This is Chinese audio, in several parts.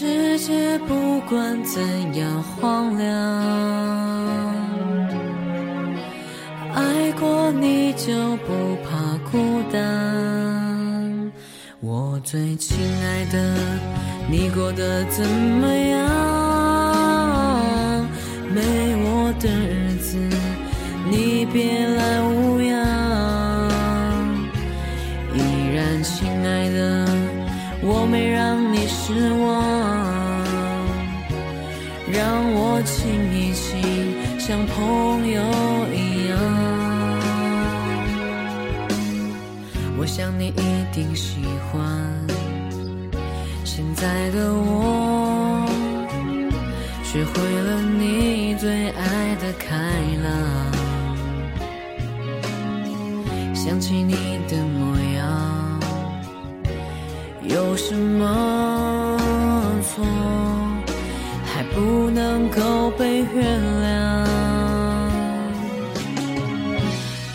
世界不管怎样荒凉。爱过你就不怕孤单，我最亲爱的，你过得怎么样？没我的日子，你别来无恙。依然亲爱的，我没让你失望，让我亲一亲，像朋友一样。我想你一定喜欢现在的我，学会了你最爱的开朗。想起你的模样，有什么不能够被原谅？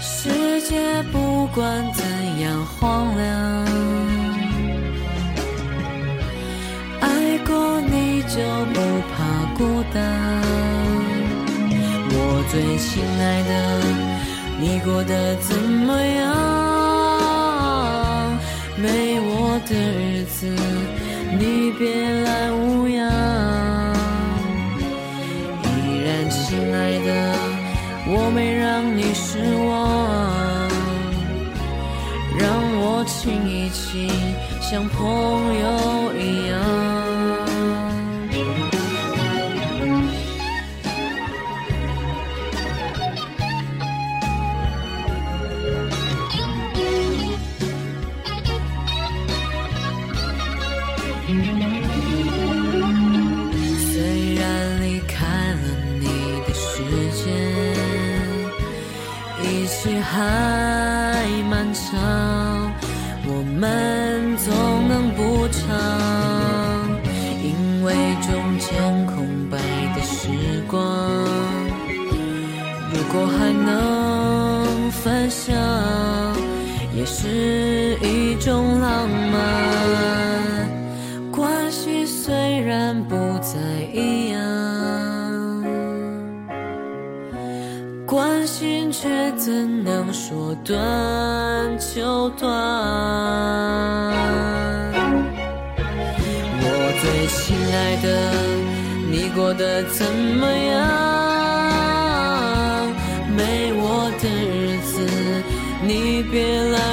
世界不管怎。样荒凉，爱过你就不怕孤单。我最亲爱的，你过得怎么样？没我的日子，你别来无恙。亲一亲，像朋友一样。虽然离开了你的世界，一起还漫长。我们总能补偿，因为中间空白的时光，如果还能分享，也是一种浪漫。关心却怎能说断？就断。我最亲爱的，你过得怎么样？没我的日子，你别来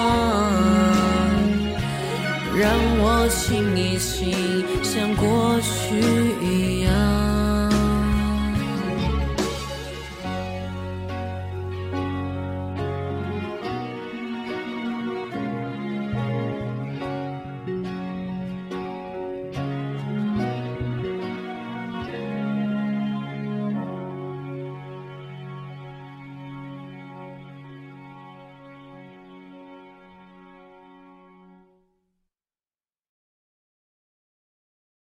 让我亲一亲，像过去一样。